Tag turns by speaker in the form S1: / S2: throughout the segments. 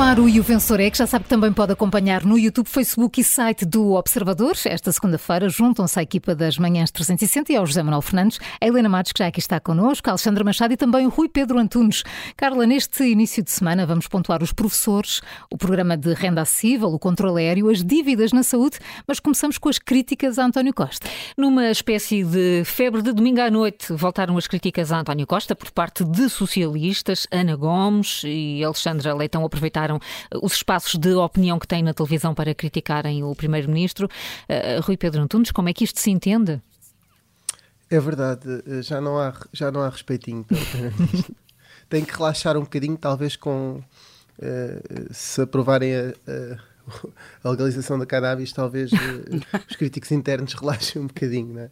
S1: no E o Vencedor é que já sabe que também pode acompanhar no YouTube, Facebook e site do Observador. Esta segunda-feira juntam-se à equipa das Manhãs 360 e ao José Manuel Fernandes, a Helena Matos, que já aqui está connosco, a Alexandra Machado e também o Rui Pedro Antunes. Carla, neste início de semana vamos pontuar os professores, o programa de renda acessível, o controle aéreo, as dívidas na saúde, mas começamos com as críticas a António Costa.
S2: Numa espécie de febre de domingo à noite, voltaram as críticas a António Costa por parte de socialistas, Ana Gomes e Alexandra Leitão aproveitaram uh, os espaços de opinião que têm na televisão para criticarem o Primeiro-Ministro. Uh, Rui Pedro Antunes, como é que isto se entende?
S3: É verdade, já não há, já não há respeitinho pelo Primeiro-Ministro. Tem que relaxar um bocadinho, talvez com uh, se aprovarem a, a, a, legalização da cannabis, talvez os críticos internos relaxem um bocadinho, não é?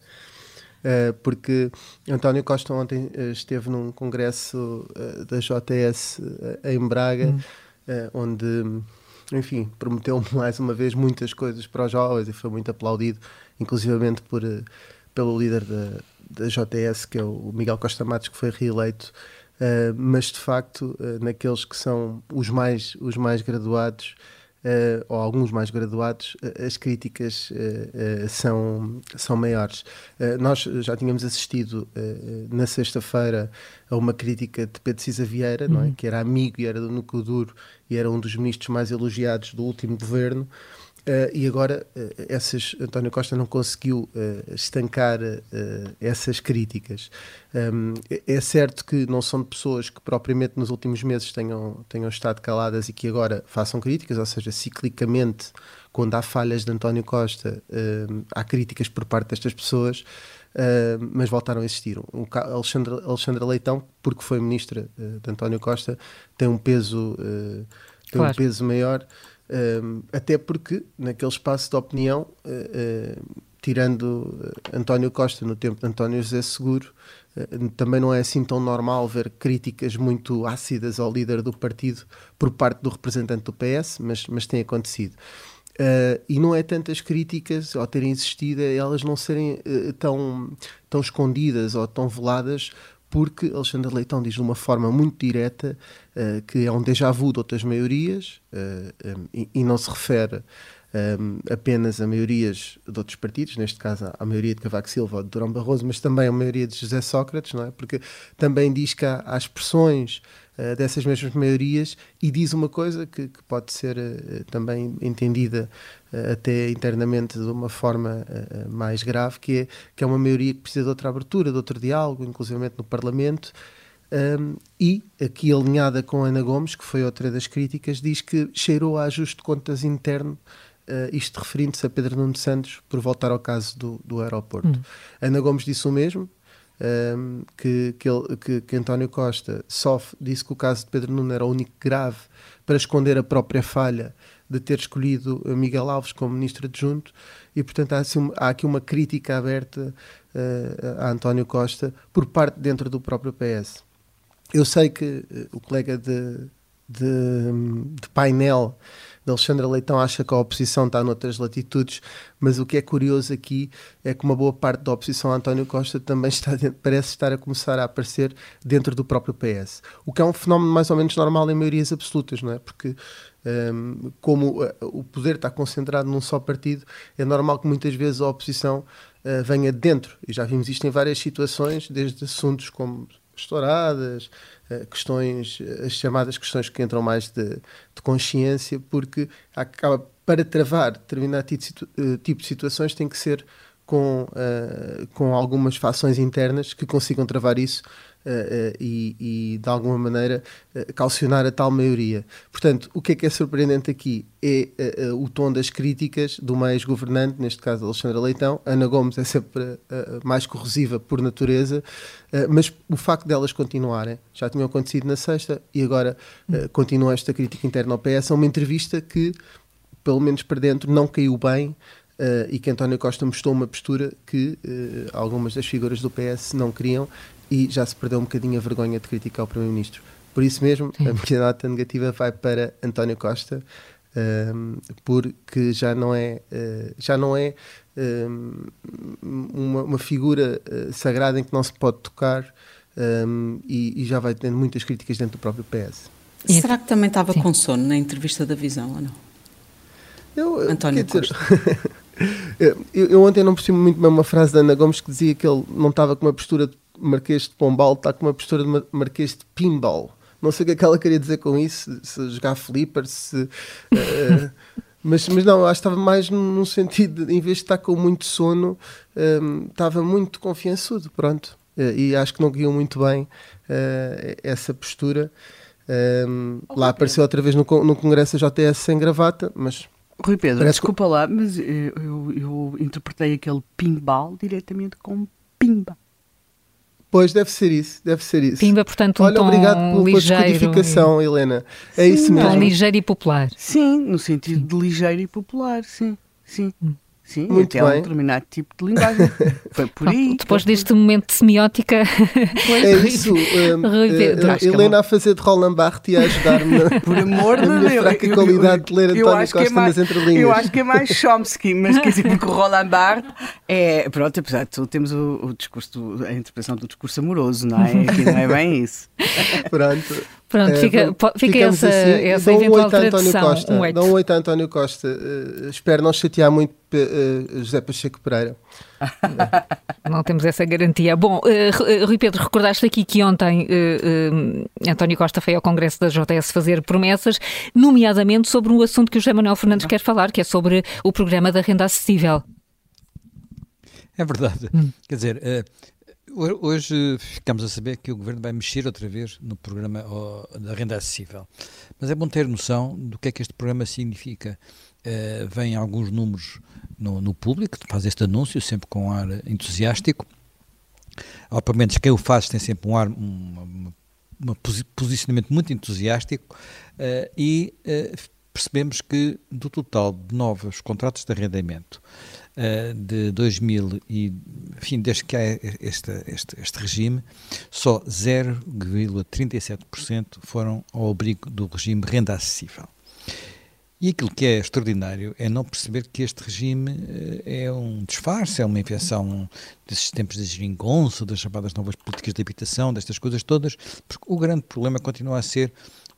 S3: Uh, porque António Costa ontem esteve num congresso da JS em Braga, hum. Onde, enfim, prometeu mais uma vez muitas coisas para os jovens e foi muito aplaudido, inclusivamente por, pelo líder da, da JS, que é o Miguel Costa Matos, que foi reeleito. mas de facto, naqueles que são os mais, os mais graduados, uh, ou alguns mais graduados, uh, as críticas uh, são, são maiores. nós já tínhamos assistido na sexta-feira a uma crítica de Pedro Cisa Vieira, uhum. não é? Uhum. que era amigo e era do núcleo duro e era um dos ministros mais elogiados do último governo. Uh, e agora uh, essas, António Costa não conseguiu uh, estancar essas críticas. Um, é, é certo que não são de pessoas que propriamente nos últimos meses tenham, tenham estado caladas e que agora façam críticas, ou seja, ciclicamente, quando há falhas de António Costa, há críticas por parte destas pessoas. mas voltaram a existir. O Alexandre, Alexandra Leitão, porque foi ministra de António Costa, tem um peso, tem claro. um peso maior até porque, naquele espaço de opinião, uh, uh, tirando António Costa no tempo de António José Seguro, também não é assim tão normal ver críticas muito ácidas ao líder do partido por parte do representante do PS, mas, mas tem acontecido. Uh, e não é tantas críticas, ao terem existido, elas não serem uh, tão, tão escondidas ou tão veladas, porque Alexandre Leitão diz de uma forma muito direta uh, que é um déjà vu de outras maiorias uh, um, e, e, não se refere um, apenas a maiorias de outros partidos, neste caso a maioria de Cavaco Silva ou de Durão Barroso, mas também a maioria de José Sócrates, não é? Porque também diz que há, há expressões uh, dessas mesmas maiorias e diz uma coisa que, que pode ser uh, também entendida uh, até internamente de uma forma mais grave, que é, que é uma maioria que precisa de outra abertura, de outro diálogo, inclusive no Parlamento. Um, e aqui alinhada com Ana Gomes, que foi outra das críticas, diz que cheirou a ajuste de contas interno Uh, isto referindo-se a Pedro Nuno Santos por voltar ao caso do, do aeroporto. Hum. Ana Gomes disse o mesmo, um, que, que, ele, que, que, António Costa só disse que o caso de Pedro Nuno era o único grave para esconder a própria falha de ter escolhido Miguel Alves como ministro adjunto e, portanto, há, assim, há aqui uma crítica aberta uh, a António Costa por parte dentro do próprio PS. Eu sei que uh, o colega de, de, de painel Alexandra Leitão acha que a oposição está noutras latitudes, mas o que é curioso aqui é que uma boa parte da oposição a António Costa também está parece estar a começar a aparecer dentro do próprio PS. O que é um fenómeno mais ou menos normal em maiorias absolutas, não é? Porque um, como uh, o poder está concentrado num só partido, é normal que muitas vezes a oposição uh, venha de dentro. E já vimos isto em várias situações, desde assuntos como estouradas, eh, questões, eh, as chamadas questões que entram mais de, de consciência, porque acaba para travar determinado tipo, eh, tipo de situações tem que ser com, uh, com algumas fações internas que consigam travar isso uh, e, e, de alguma maneira calcionar a tal maioria. Portanto, o que é que é surpreendente aqui é o tom das críticas do mais governante, neste caso Alexandra Leitão. Ana Gomes é sempre mais corrosiva por natureza, mas o facto delas continuarem, já tinham acontecido na sexta e agora continua esta crítica interna ao PS, é uma entrevista que pelo menos para dentro, não caiu bem Uh, e que António Costa mostrou uma postura que uh, algumas das figuras do PS não queriam e já se perdeu um bocadinho a vergonha de criticar o Primeiro-Ministro. Por isso mesmo, Sim. a minha nota negativa vai para António Costa, um, ehm, porque já não é, uh, já não é um, ehm, uma, uma, figura sagrada em que não se pode tocar um, ehm, e, e, já vai tendo muitas críticas dentro do próprio PS.
S4: Será que também estava Sim. com sono na entrevista da Visão ou não?
S3: Eu, António Costa. eu, eu, ontem não percebi muito bem uma frase da Ana Gomes que dizia que ele não estava com uma postura de Marquês de Pombal, está com uma postura de Marquês de Pinball. Não sei o que é que ela queria dizer com isso, se jogar flipper, se. Uh, mas, mas não, acho que estava mais num sentido, de, em vez de estar com muito sono, um, ehm, estava muito confiançudo, pronto. Uh, e acho que não guiou muito bem uh, essa postura. Um, oh, lá apareceu outra vez no, no Congresso da JTS sem gravata, mas.
S5: Rui Pedro, desculpa que... lá, mas eu, eu, eu interpretei aquele pinball diretamente como pimba.
S3: Pois, deve ser isso, deve ser isso.
S2: Pimba, portanto, um
S3: Olha,
S2: tom
S3: obrigado pela
S2: descodificação,
S3: e... Helena. É sim, isso mesmo.
S2: Tom ligeiro e popular.
S5: Sim, no sentido de ligeiro e popular, sim, sim. Hum. Sim,
S3: Muito
S5: até
S3: bem.
S5: um determinado tipo de linguagem. Foi por aí.
S2: Depois deste momento de semiótica.
S3: é isso. Um, uh, Helena a fazer de Roland Barthes e a ajudar-me.
S5: Por amor de Deus.
S3: fraca qualidade de ler António Costa é mais, nas entrelinhas.
S5: Eu acho que é mais Chomsky, mas quer dizer, porque o Roland Barthes é. Pronto, apesar de tudo, temos o, o discurso, a interpretação do discurso amoroso, não é? Aqui não é bem isso.
S3: Pronto.
S2: Pronto, é, fica, fica essa, assim, essa eventual um tradução.
S3: Costa, um Dá um oito a António Costa. Uh, espero não chatear muito uh, José Pacheco Pereira.
S2: não temos essa garantia. Bom, uh, Rui Pedro, recordaste aqui que ontem António Costa foi ao Congresso da JS fazer promessas, nomeadamente sobre um assunto que o José Manuel Fernandes quer falar, que é sobre o programa da renda acessível.
S6: É verdade. Hum. Quer dizer, Hoje ficamos a saber que o Governo vai mexer outra vez no programa da renda acessível. Mas é bom ter noção do que é que este programa significa. Uh, vêm alguns números no, no, público, faz este anúncio sempre com um ar entusiástico. Ou pelo menos quem o faz tem sempre um ar, um, um posicionamento muito entusiástico uh, e uh, percebemos que do total de novos contratos de arrendamento uh, de 2000 e, enfim, desde que há este, este, este regime, só 0,37% foram ao abrigo do regime renda acessível. E aquilo que é extraordinário é não perceber que este regime uh, é um disfarce, é uma invenção desses tempos de geringonça, das chamadas novas políticas de habitação, destas coisas todas, porque o grande problema continua a ser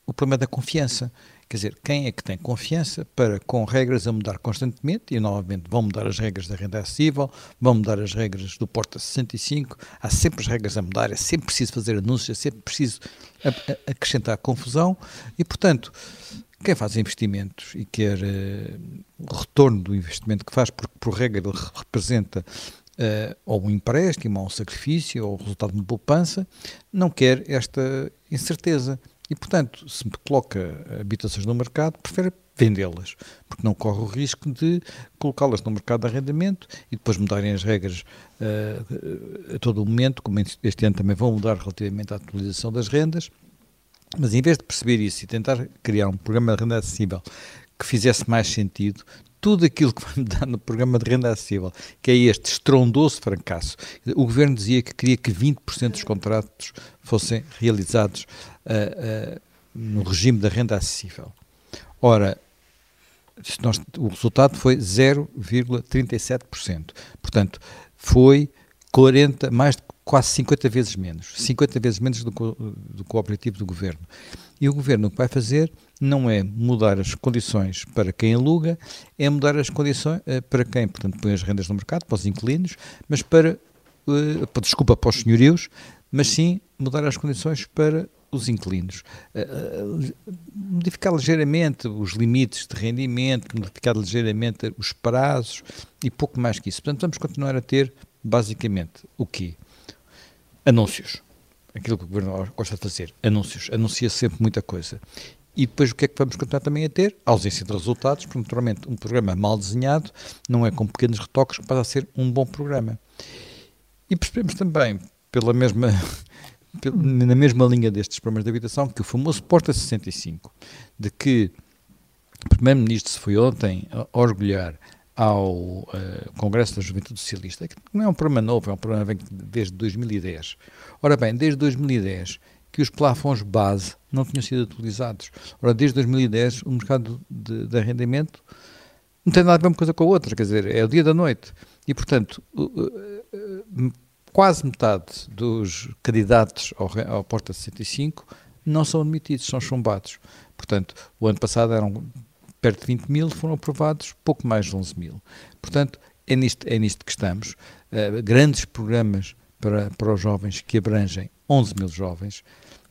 S6: o problema da confiança. Quer dizer, quem é que tem confiança para, com regras a mudar constantemente, e novamente vão mudar as regras da renda acessível, vão mudar as regras do Porta 65, há sempre as regras a mudar, é sempre preciso fazer anúncios, é sempre preciso acrescentar confusão, e portanto, quem faz investimentos e quer uh, retorno do investimento que faz, porque por regra ele representa uh, ou um empréstimo, ou um sacrifício, ou o resultado de uma poupança, não quer esta incerteza. E, portanto, se coloca habitações no mercado, prefere vendê-las, porque não corre o risco de colocá-las no mercado de arrendamento e depois mudarem as regras uh, a todo o momento, como este ano também vão mudar relativamente à atualização das rendas. Mas em vez de perceber isso e tentar criar um programa de renda acessível que fizesse mais sentido, tudo aquilo que vai mudar no programa de renda acessível, que é este estrondoso fracasso. O governo dizia que queria que 20% dos contratos fossem realizados uh, uh, no regime da renda acessível. Ora, nós, o resultado foi 0,37%. Portanto, foi 40, mais de quase 50 vezes menos. 50 vezes menos do, que o objetivo do governo. E o governo o que vai fazer não é mudar as condições para quem aluga, é mudar as condições uh, para quem, portanto, põe as rendas no mercado, para os inquilinos, mas para, uh, desculpa, para os senhorios, mas sim mudar as condições para os inquilinos. Uh, modificar ligeiramente os limites de rendimento, modificar ligeiramente os prazos e pouco mais que isso. Portanto, vamos continuar a ter, basicamente, o quê? Anúncios. Aquilo que o Governo gosta de fazer. Anúncios. Anuncia sempre muita coisa. E depois o que é que vamos continuar também a ter? Ausência de resultados, porque naturalmente um programa mal desenhado não é com pequenos retoques que passa a ser um bom programa. E percebemos também, pela mesma, na mesma linha destes programas de habitação, que o famoso Porta 65, de que o Primeiro-Ministro se foi ontem a orgulhar ao uh, Congresso da Juventude Socialista, que não é um problema novo, é um problema que vem desde 2010. Ora bem, desde 2010 que os plafons base não tinham sido atualizados. Ora, desde 2010 o mercado de, de arrendamento não tem nada a ver uma coisa com a outra, quer dizer, é o dia da noite. E, portanto, quase metade dos candidatos ao, ao Porta 65 não são admitidos, são chumbados. Portanto, o ano passado eram perto de 20 mil, foram aprovados pouco mais de 11 mil. Portanto, é nisto, é nisto que estamos. Uh, grandes programas para, para os jovens que abrangem 11 mil jovens.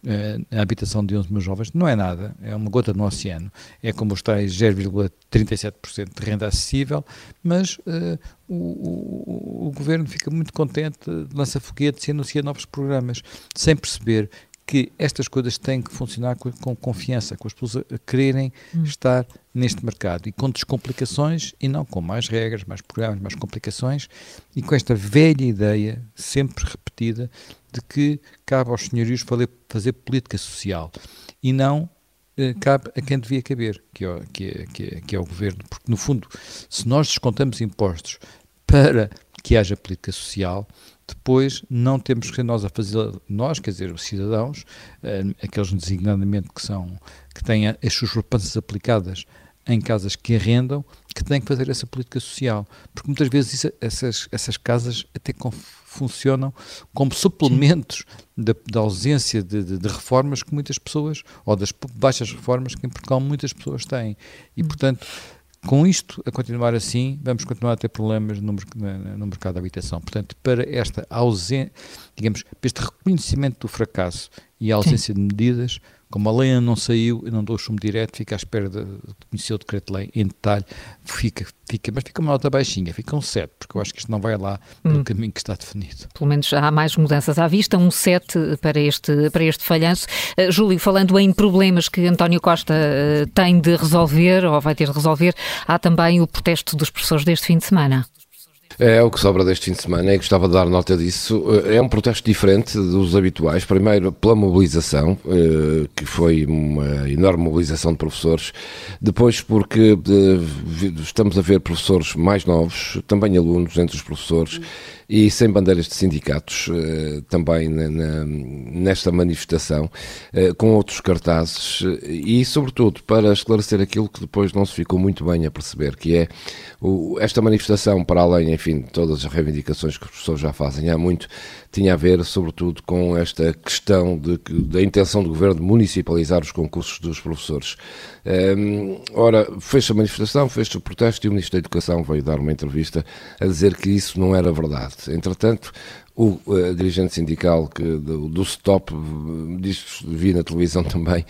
S6: Uh, a habitação de 11 mil jovens não é nada, é uma gota no oceano. É como os tais 0,37% de renda acessível, mas uh, o, o, o, governo fica muito contente, lança foguetes e anuncia novos programas, sem perceber que estas coisas têm que funcionar com, com confiança, com as pessoas a quererem hum. estar neste mercado. E com descomplicações e não com mais regras, mais programas, mais complicações e com esta velha ideia, sempre repetida, de que cabe aos senhorios fazer, fazer política social. E não eh, cabe a quem devia caber, que é, que, é, que, é, que é o governo, porque no fundo, se nós descontamos impostos para que haja política social, depois não temos que ser nós a fazer, nós, quer dizer, os cidadãos, uh, aqueles designadamente que são, que têm as suas poupanças aplicadas em casas que arrendam, que têm que fazer essa política social. Porque muitas vezes isso, essas, essas casas até funcionam como suplementos da, da, ausência de, de, de, reformas que muitas pessoas, ou das baixas reformas que em Portugal muitas pessoas têm. E, portanto, com isto a continuar assim, vamos continuar a ter problemas no, no mercado da habitação. Portanto, para esta ausência, digamos, para este reconhecimento do fracasso e a ausência Sim. de medidas, como a lei ainda não saiu, eu não dou o chumbo direto, fica à espera de, conhecer o decreto-lei em detalhe, fica, fica, mas fica uma nota baixinha, fica um 7, porque eu acho que isto não vai lá no hum. caminho que está definido.
S2: Pelo menos há mais mudanças à vista, um 7 para este, para este falhanço. Uh, Júlio, falando em problemas que António Costa uh, tem de resolver, ou vai ter de resolver, há também o protesto dos professores deste fim de semana.
S7: É o que sobra deste fim de semana e gostava de dar nota disso. Eh, é um protesto diferente dos habituais. Primeiro, pela mobilização, eh, que foi uma enorme mobilização de professores. Depois, porque eh, estamos a ver professores mais novos, também alunos entre os professores e sem bandeiras de sindicatos eh, também nesta manifestação, eh, com outros cartazes e, sobretudo, para esclarecer aquilo que depois não se ficou muito bem a perceber, que é esta manifestação, para além, enfim, de todas as reivindicações que os professores já fazem há muito, tinha a ver, sobretudo, com esta questão de, da intenção do governo de municipalizar os concursos dos professores. Um, ora, fez a manifestação, fez o protesto e o Ministro da Educação veio dar uma entrevista a dizer que isso não era verdade. Entretanto, o uh, dirigente sindical que, do, do Stop disse, vi na televisão também,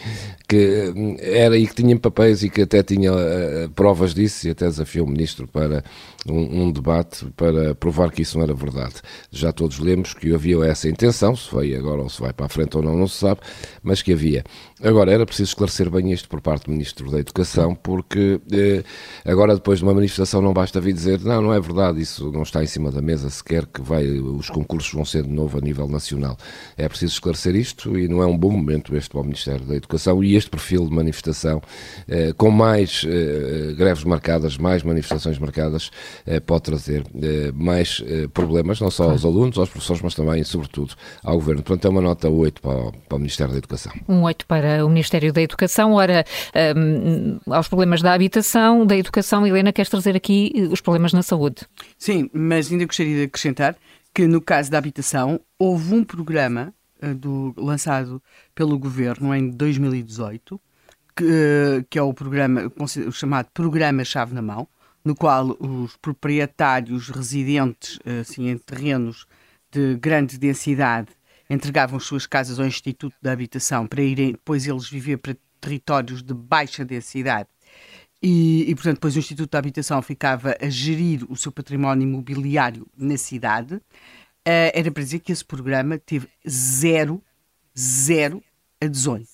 S7: que hum, era e que tinha papéis e que até tinha uh, provas disso e até desafiou o ministro para um, um, debate para provar que isso não era verdade. Já todos lemos que havia essa intenção, se foi agora ou se vai para a frente ou não, não se sabe, mas que havia. Agora, era preciso esclarecer bem isto por parte do Ministro da Educação, porque eh, agora, depois de uma manifestação, não basta vir dizer não, não é verdade, isso não está em cima da mesa sequer, que vai, os concursos vão ser de novo a nível nacional. É preciso esclarecer isto e não é um bom momento este para o Ministério da Educação e este perfil de manifestação, eh, com mais eh, greves marcadas, mais manifestações marcadas, eh, pode trazer eh, mais eh, problemas, não só aos alunos, aos professores, mas também, sobretudo, ao Governo. Portanto, é uma nota 8 para o, para o Ministério da Educação.
S2: Um 8 para o Ministério da Educação. Ora, um, aos problemas da habitação, da educação, Helena, queres trazer aqui os problemas na saúde?
S5: Sim, mas ainda gostaria de acrescentar que no caso da habitação houve um programa do, lançado pelo Governo em 2018 que, que é o programa chamado Programa Chave na Mão, no qual os proprietários residentes assim, em terrenos de grande densidade entregavam suas casas ao Instituto da Habitação para irem depois eles viver para territórios de baixa densidade. E, e, portanto, depois o Instituto da Habitação ficava a gerir o seu património imobiliário na cidade. Uh, era para dizer que esse programa teve zero, zero adesões.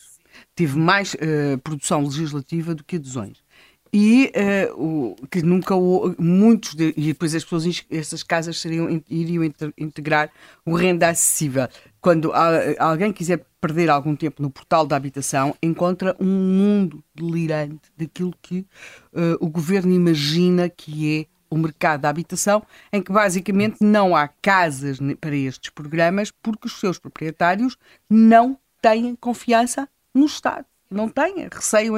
S5: Teve mais uh, produção legislativa do que adesões e uh, o, que nunca muitos de, e depois as pessoas essas casas seriam iriam integrar o renda acessível. Quando alguém quiser perder algum tempo no portal da habitação encontra um mundo delirante daquilo que uh, o governo imagina que é o mercado da habitação, em que basicamente não há casas para estes programas porque os seus proprietários não têm confiança no Estado não têm receio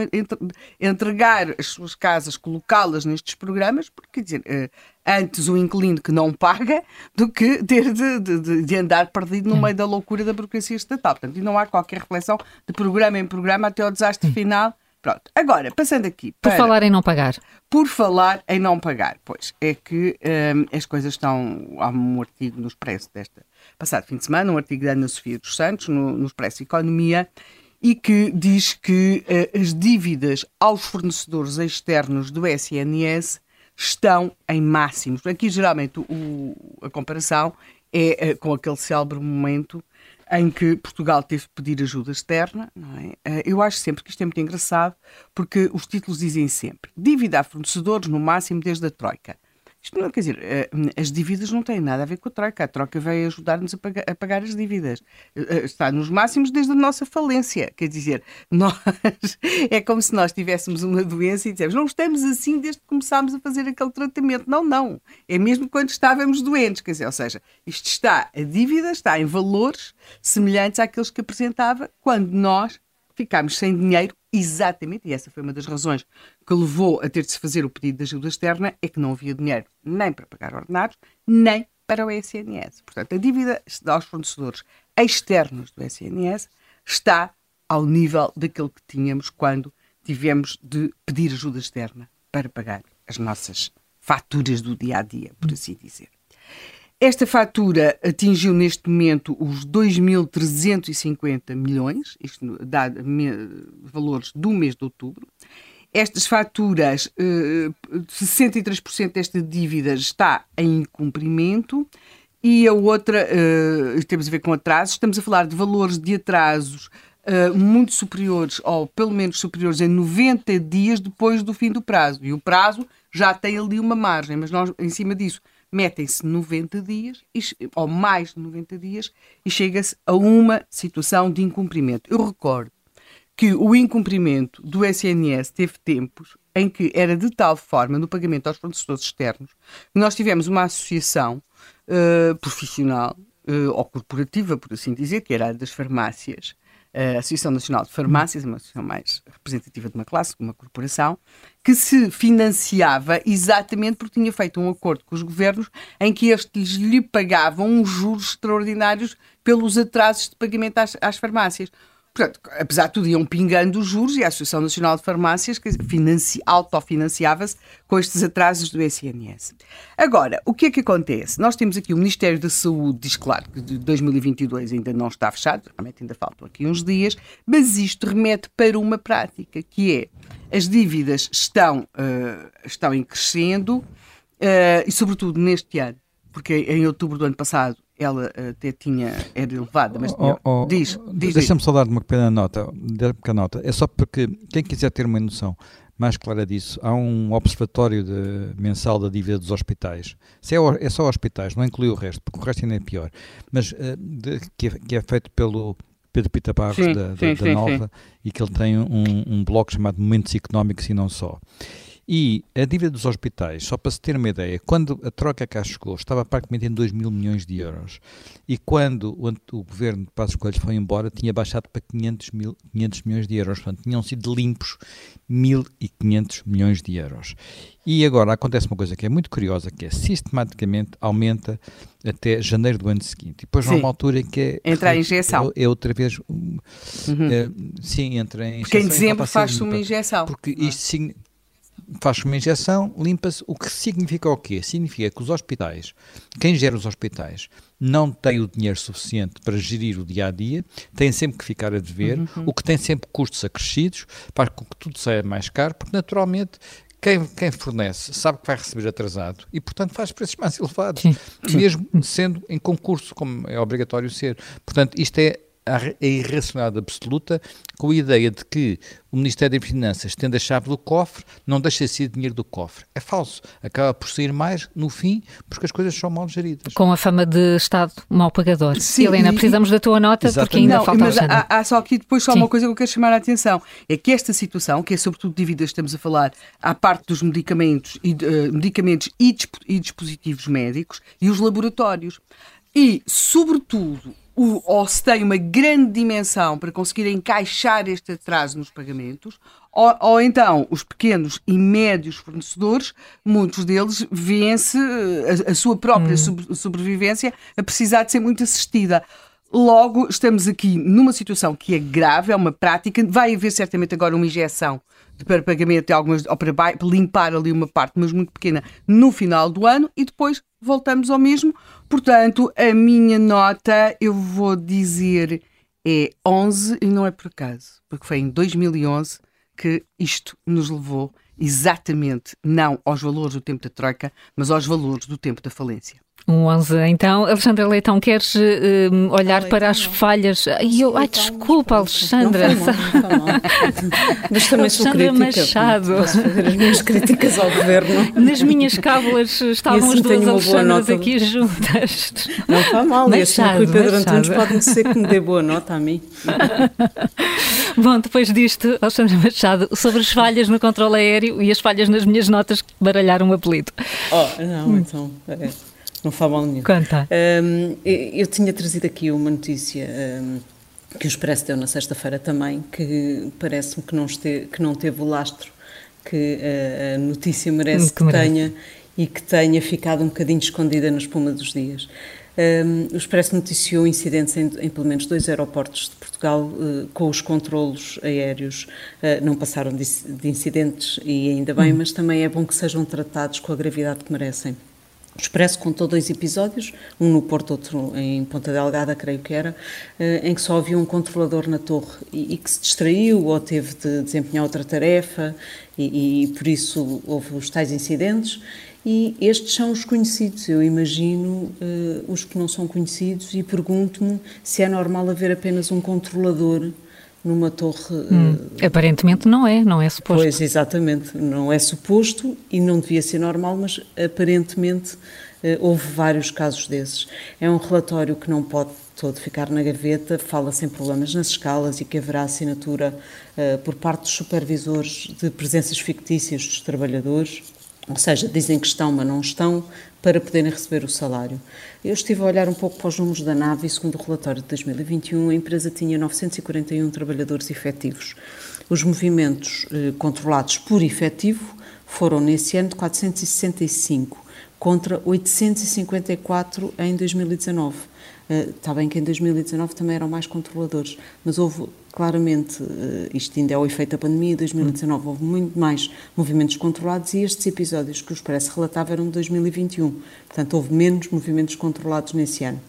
S5: entregar as suas casas, colocá-las nestes programas, porque, quer dizer, eh, antes o inquilino que não paga do que ter de, de, de andar perdido no hum. meio da loucura da burocracia estatal. Portanto, e não há qualquer reflexão de programa em programa até ao desastre hum. final. Pronto. Agora, passando aqui.
S2: Para... Por falar em não pagar.
S5: Por falar em não pagar, pois é que hum, as coisas estão. Há um artigo no Expresso desta passado fim de semana, um artigo da Ana Sofia dos Santos, no, no Expresso Economia, e que diz que uh, as dívidas aos fornecedores externos do SNS estão em máximos. Aqui, geralmente, o, a comparação é uh, com aquele célebre momento em que Portugal teve de pedir ajuda externa. É? Uh, eu acho sempre que isto é muito engraçado, porque os títulos dizem sempre dívida a fornecedores no máximo desde a Troika. Isto não, quer dizer, eh, as dívidas não têm nada a ver com a troca. A troca veio ajudar-nos a, a, pagar as dívidas. Eh, eh, está nos máximos desde a nossa falência. Quer dizer, nós, é como se nós tivéssemos uma doença e dissemos, não estamos assim desde que começámos a fazer aquele tratamento. Não, não. É mesmo quando estávamos doentes. Quer dizer, ou seja, isto está, a dívida está em valores semelhantes àqueles que apresentava quando nós ficámos sem dinheiro, exatamente, e essa foi uma das razões que levou a ter de se fazer o pedido de ajuda externa, é que não havia dinheiro nem para pagar ordenados, nem para o SNS. Portanto, a dívida aos fornecedores externos do SNS está ao nível daquilo que tínhamos quando tivemos de pedir ajuda externa para pagar as nossas faturas do dia a dia, por assim dizer. Esta fatura atingiu neste momento os 2.350 milhões, isto dá valores do mês de outubro. Estas faturas, 63% eh, desta dívida está em cumprimento e a outra, eh, temos a ver com atrasos, estamos a falar de valores de atrasos Uh, muito superiores, ou pelo menos superiores, em 90 dias depois do fim do prazo. E o prazo já tem ali uma margem, mas nós, em cima disso, metem-se 90 dias, ou mais de 90 dias, e chega-se a uma situação de incumprimento. Eu recordo que o incumprimento do SNS teve tempos em que era de tal forma no pagamento aos fornecedores externos que nós tivemos uma associação uh, profissional uh, ou corporativa, por assim dizer, que era a das farmácias, a Associação Nacional de Farmácias, uma associação mais representativa de uma classe, de uma corporação, que se financiava exatamente porque tinha feito um acordo com os governos em que estes lhe pagavam uns juros extraordinários pelos atrasos de pagamento às, às farmácias. Portanto, apesar de tudo, iam pingando os juros e a Associação Nacional de Farmácias autofinanciava-se com estes atrasos do SNS. Agora, o que é que acontece? Nós temos aqui o Ministério da Saúde, diz claro que de 2022 ainda não está fechado, realmente ainda faltam aqui uns dias, mas isto remete para uma prática, que é as dívidas estão, uh, estão em crescendo uh, e, sobretudo, neste ano, porque em outubro do ano passado ela até tinha, era elevada, mas tinha, oh, oh, diz, diz
S6: Deixa-me só dar uma pequena nota, pequena nota. É só porque quem quiser ter uma noção mais clara disso, há um observatório de, mensal da dívida dos hospitais. Se é, é, só hospitais, não inclui o resto, porque o resto ainda é pior. Mas uh, de, que, é, que, é, feito pelo Pedro Pita Barros sim, da, sim, da, da sim, Nova e que ele tem um, um blog chamado Momentos Económicos e não só. E a dívida dos hospitais, só para se ter uma ideia, quando a troca cá chegou, estava praticamente em 2 mil milhões de euros. E quando o, o governo de Passos Coelho foi embora, tinha baixado para 500, mil, 500 milhões de euros. Portanto, tinham sido limpos 1.500 milhões de euros. E agora acontece uma coisa que é muito curiosa, que é sistematicamente aumenta até janeiro do ano seguinte. E depois há uma altura em que é...
S5: Entra a injeção.
S6: É, é outra vez... Uhum. É, sim, entra em injeção.
S5: Porque em dezembro faz-se uma injeção.
S6: Porque isto significa faz uma injeção, limpa-se. O que significa o quê? Significa que os hospitais, quem gera os hospitais, não tem o dinheiro suficiente para gerir o dia a dia, tem sempre que ficar a dever, uhum. o que tem sempre custos acrescidos, faz com que tudo saia mais caro, porque naturalmente quem, quem, fornece sabe que vai receber atrasado e, portanto, faz preços mais elevados, sim, mesmo sendo em concurso, como é obrigatório ser. Portanto, isto é a irracionalidade absoluta com a ideia de que o Ministério das Finanças, tendo a chave do cofre, não deixa de ser dinheiro do cofre. É falso. Acaba por sair mais no fim, porque as coisas são mal geridas.
S2: Com a fama de Estado mal pagador. Sim, Helena, precisamos da tua nota, exatamente. porque ainda não, falta
S5: mas há, há, só aqui depois só Sim. uma coisa que eu quero chamar a atenção. É que esta situação, que é sobretudo dívidas, estamos a falar, à parte dos medicamentos e, uh, medicamentos e, dispositivos médicos e os laboratórios. E, sobretudo, o, ou se tem uma grande dimensão para conseguir encaixar este atraso nos pagamentos, ou, ou, então os pequenos e médios fornecedores, muitos deles vêem-se a, a, sua própria hum. sobrevivência a precisar de ser muito assistida. Logo, estamos aqui numa situação que é grave, é uma prática, vai haver certamente agora uma injeção para pagamento de algumas, ou para, para limpar ali uma parte, mas muito pequena, no final do ano e depois voltamos ao mesmo. Portanto, a minha nota, eu vou dizer, é 11 e não é por acaso, porque foi em 2011 que isto nos levou exatamente não aos valores do tempo da Troika, mas aos valores do tempo da falência.
S2: Um 11, então. Alexandra Leitão, queres uh, olhar Leitão, para as não. falhas? Ai, eu, ai desculpa, Alexandra. Não
S4: mal, não mal. Mas também sou crítica.
S2: Machado.
S4: Posso fazer as minhas críticas ao governo.
S2: Nas minhas cábulas estavam assim as duas Alexandras aqui juntas.
S4: Não está mal. Machado, e assim o Rui Pedro Antunes pode ser que me dê boa nota a mim.
S2: Bom, depois disto, Alexandra Machado, sobre as falhas no controle aéreo e as falhas nas minhas notas que baralharam o apelido.
S4: Oh, não, então... É não faz mal nenhum.
S2: Conta.
S4: Um, eu tinha trazido aqui uma notícia um, que o Expresso deu na sexta-feira também, que parece-me que, não que não teve o lastro que a, a notícia merece que, que merece. tenha e que tenha ficado um bocadinho escondida na espuma dos dias. Um, o Expresso noticiou incidentes em, em, pelo menos dois aeroportos de Portugal uh, com os controlos aéreos. Uh, não passaram de, de, incidentes e ainda bem, hum. mas também é bom que sejam tratados com a gravidade que merecem. O Expresso contou dois episódios, um no Porto, outro em Ponta Delgada, creio que era, eh, em que só havia um controlador na torre e, que se distraiu ou teve de desempenhar outra tarefa e, e, por isso houve os tais incidentes. E estes são os conhecidos, eu imagino uh, os que não são conhecidos e pergunto-me se é normal haver apenas um controlador numa torre. Hum,
S2: uh, aparentemente não é, não é suposto.
S4: Pois, exatamente, não é suposto e não devia ser normal, mas aparentemente uh, houve vários casos desses. É um relatório que não pode todo ficar na gaveta, fala sem problemas nas escalas e que haverá assinatura uh, por parte dos supervisores de presenças fictícias dos trabalhadores ou seja, dizem que estão, mas não estão, para poderem receber o salário. Eu estive a olhar um pouco para os números da nave e, segundo o relatório de 2021, a empresa tinha 941 trabalhadores efetivos. Os movimentos eh, controlados por efetivo foram, nesse ano, de 465, contra 854 em 2019. Uh, está bem que em 2019 também eram mais controladores, mas houve claramente, uh, isto ainda é o efeito da pandemia, em 2019 houve muito mais movimentos controlados e estes episódios que o Expresso relatava eram de 2021, portanto houve menos movimentos controlados nesse ano.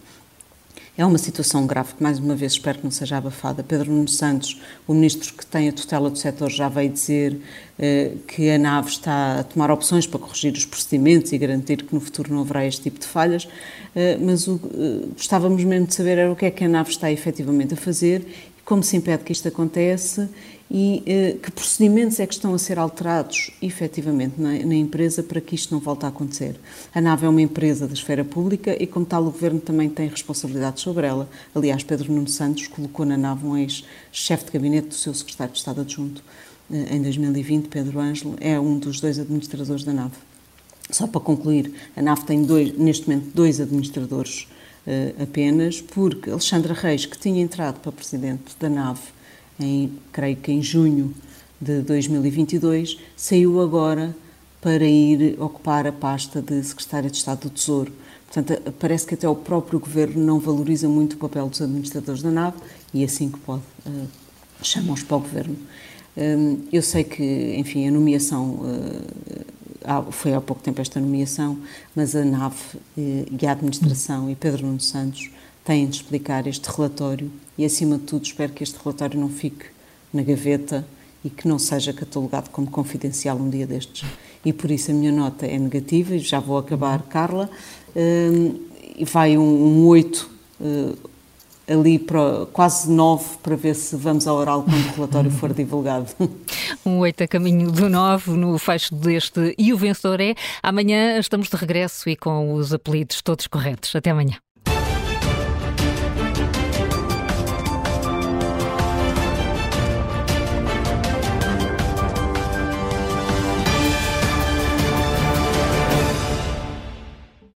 S4: É uma situação grave que, mais uma vez, espero que não seja abafada. Pedro Nuno Santos, o ministro que tem a tutela do setor, já veio dizer eh, que a nave está a tomar opções para corrigir os procedimentos e garantir que no futuro não haverá este tipo de falhas, eh, mas o, eh, gostávamos mesmo de saber era o que é que a nave está efetivamente a fazer como se impede que isto aconteça e eh, que procedimentos é que estão a ser alterados efetivamente na, na, empresa para que isto não volte a acontecer. A NAV é uma empresa da esfera pública e, como tal, o Governo também tem responsabilidade sobre ela. Aliás, Pedro Nuno Santos colocou na NAV um ex-chefe de gabinete do seu secretário de Estado adjunto eh, em 2020, Pedro Ângelo, é um dos dois administradores da NAV. Só para concluir, a NAV tem dois, neste momento dois administradores apenas, porque Alexandra Reis, que tinha entrado para presidente da NAV, em, creio que em junho de 2022, saiu agora para ir ocupar a pasta de secretária de Estado do Tesouro. Portanto, parece que até o próprio governo não valoriza muito o papel dos administradores da NAV e assim que pode, uh, chamam-os para o governo. Um, eu sei que, enfim, a nomeação uh, foi há pouco tempo esta nomeação, mas a NAV eh, e a administração e Pedro Nuno Santos têm de explicar este relatório e, acima de tudo, espero que este relatório não fique na gaveta e que não seja catalogado como confidencial um dia destes. E por isso a minha nota é negativa, e já vou acabar, Carla, eh, e vai um, um 8 ali para quase nove para ver se vamos ao oral quando o relatório for divulgado.
S2: Um oito a caminho do nove no fecho deste e o vencedor é. Amanhã estamos de regresso e com os apelidos todos corretos. Até amanhã.